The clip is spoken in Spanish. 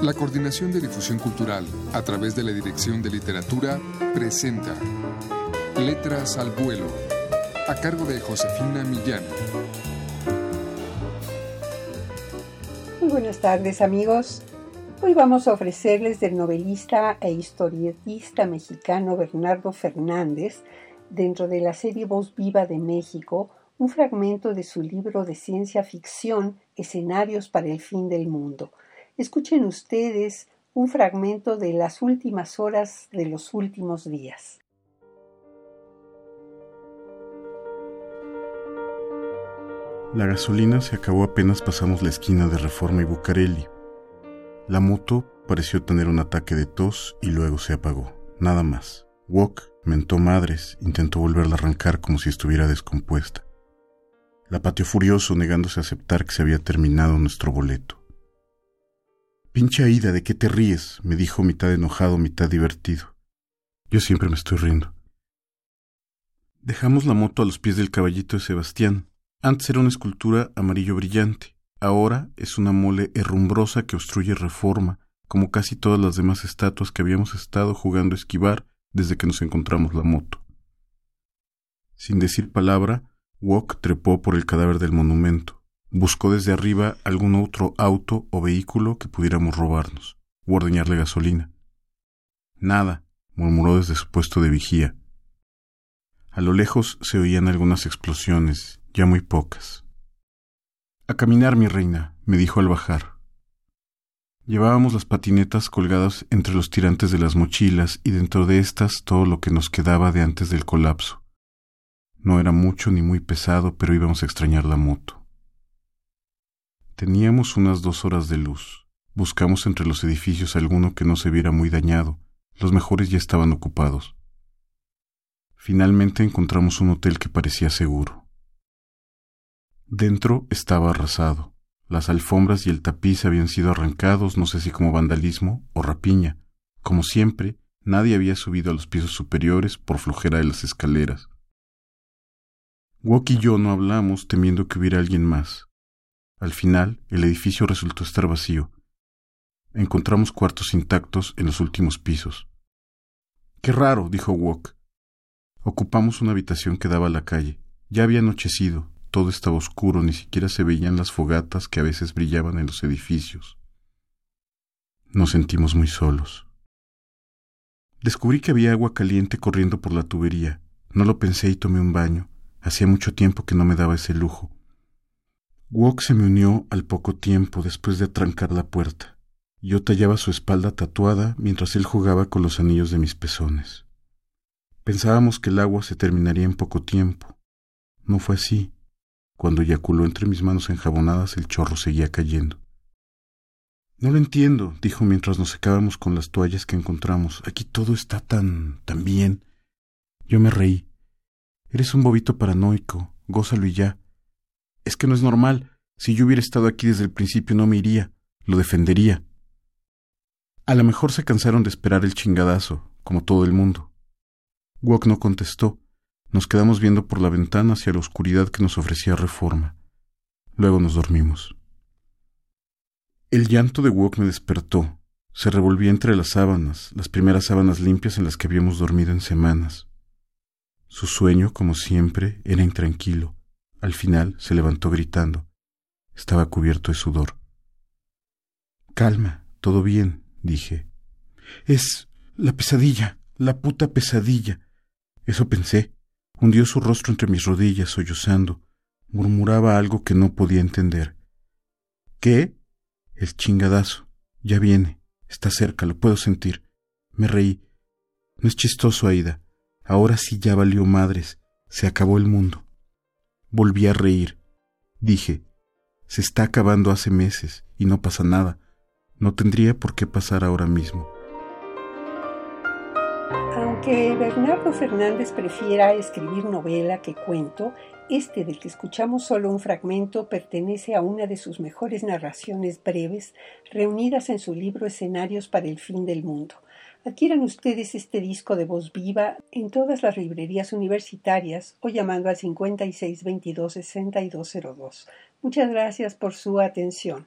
La Coordinación de Difusión Cultural, a través de la Dirección de Literatura, presenta Letras al Vuelo, a cargo de Josefina Millán. Muy buenas tardes amigos. Hoy vamos a ofrecerles del novelista e historietista mexicano Bernardo Fernández, dentro de la serie Voz Viva de México, un fragmento de su libro de ciencia ficción Escenarios para el Fin del Mundo Escuchen ustedes un fragmento de las últimas horas de los últimos días. La gasolina se acabó apenas pasamos la esquina de Reforma y Bucareli. La moto pareció tener un ataque de tos y luego se apagó. Nada más. Wok mentó madres, intentó volverla a arrancar como si estuviera descompuesta. La pateó furioso negándose a aceptar que se había terminado nuestro boleto. Pinche Aida, ¿de qué te ríes? me dijo mitad enojado, mitad divertido. Yo siempre me estoy riendo. Dejamos la moto a los pies del caballito de Sebastián. Antes era una escultura amarillo brillante. Ahora es una mole herrumbrosa que obstruye reforma, como casi todas las demás estatuas que habíamos estado jugando a esquivar desde que nos encontramos la moto. Sin decir palabra, Wok trepó por el cadáver del monumento. Buscó desde arriba algún otro auto o vehículo que pudiéramos robarnos o ordeñarle gasolina. Nada, murmuró desde su puesto de vigía. A lo lejos se oían algunas explosiones, ya muy pocas. A caminar, mi reina, me dijo al bajar. Llevábamos las patinetas colgadas entre los tirantes de las mochilas y dentro de estas todo lo que nos quedaba de antes del colapso. No era mucho ni muy pesado, pero íbamos a extrañar la moto. Teníamos unas dos horas de luz. Buscamos entre los edificios alguno que no se viera muy dañado. Los mejores ya estaban ocupados. Finalmente encontramos un hotel que parecía seguro. Dentro estaba arrasado. Las alfombras y el tapiz habían sido arrancados, no sé si como vandalismo o rapiña. Como siempre, nadie había subido a los pisos superiores por flojera de las escaleras. Wok y yo no hablamos temiendo que hubiera alguien más. Al final, el edificio resultó estar vacío. Encontramos cuartos intactos en los últimos pisos. Qué raro, dijo Wok. Ocupamos una habitación que daba a la calle. Ya había anochecido, todo estaba oscuro, ni siquiera se veían las fogatas que a veces brillaban en los edificios. Nos sentimos muy solos. Descubrí que había agua caliente corriendo por la tubería. No lo pensé y tomé un baño. Hacía mucho tiempo que no me daba ese lujo. Wok se me unió al poco tiempo después de atrancar la puerta. Yo tallaba su espalda tatuada mientras él jugaba con los anillos de mis pezones. Pensábamos que el agua se terminaría en poco tiempo. No fue así. Cuando eyaculó entre mis manos enjabonadas, el chorro seguía cayendo. No lo entiendo, dijo mientras nos secábamos con las toallas que encontramos. Aquí todo está tan... tan bien. Yo me reí. Eres un bobito paranoico. Gózalo y ya. Es que no es normal. Si yo hubiera estado aquí desde el principio no me iría, lo defendería. A lo mejor se cansaron de esperar el chingadazo, como todo el mundo. Wok no contestó. Nos quedamos viendo por la ventana hacia la oscuridad que nos ofrecía reforma. Luego nos dormimos. El llanto de Wok me despertó. Se revolvía entre las sábanas, las primeras sábanas limpias en las que habíamos dormido en semanas. Su sueño, como siempre, era intranquilo, al final se levantó gritando. Estaba cubierto de sudor. Calma, todo bien, dije. Es la pesadilla, la puta pesadilla. Eso pensé. Hundió su rostro entre mis rodillas, sollozando. Murmuraba algo que no podía entender. ¿Qué? El chingadazo. Ya viene. Está cerca, lo puedo sentir. Me reí. No es chistoso, Aida. Ahora sí ya valió madres. Se acabó el mundo. Volví a reír. Dije, se está acabando hace meses y no pasa nada. No tendría por qué pasar ahora mismo. Aunque Bernardo Fernández prefiera escribir novela que cuento, este del que escuchamos solo un fragmento pertenece a una de sus mejores narraciones breves reunidas en su libro Escenarios para el fin del mundo. Adquieran ustedes este disco de voz viva en todas las librerías universitarias o llamando al 5622-6202. Muchas gracias por su atención.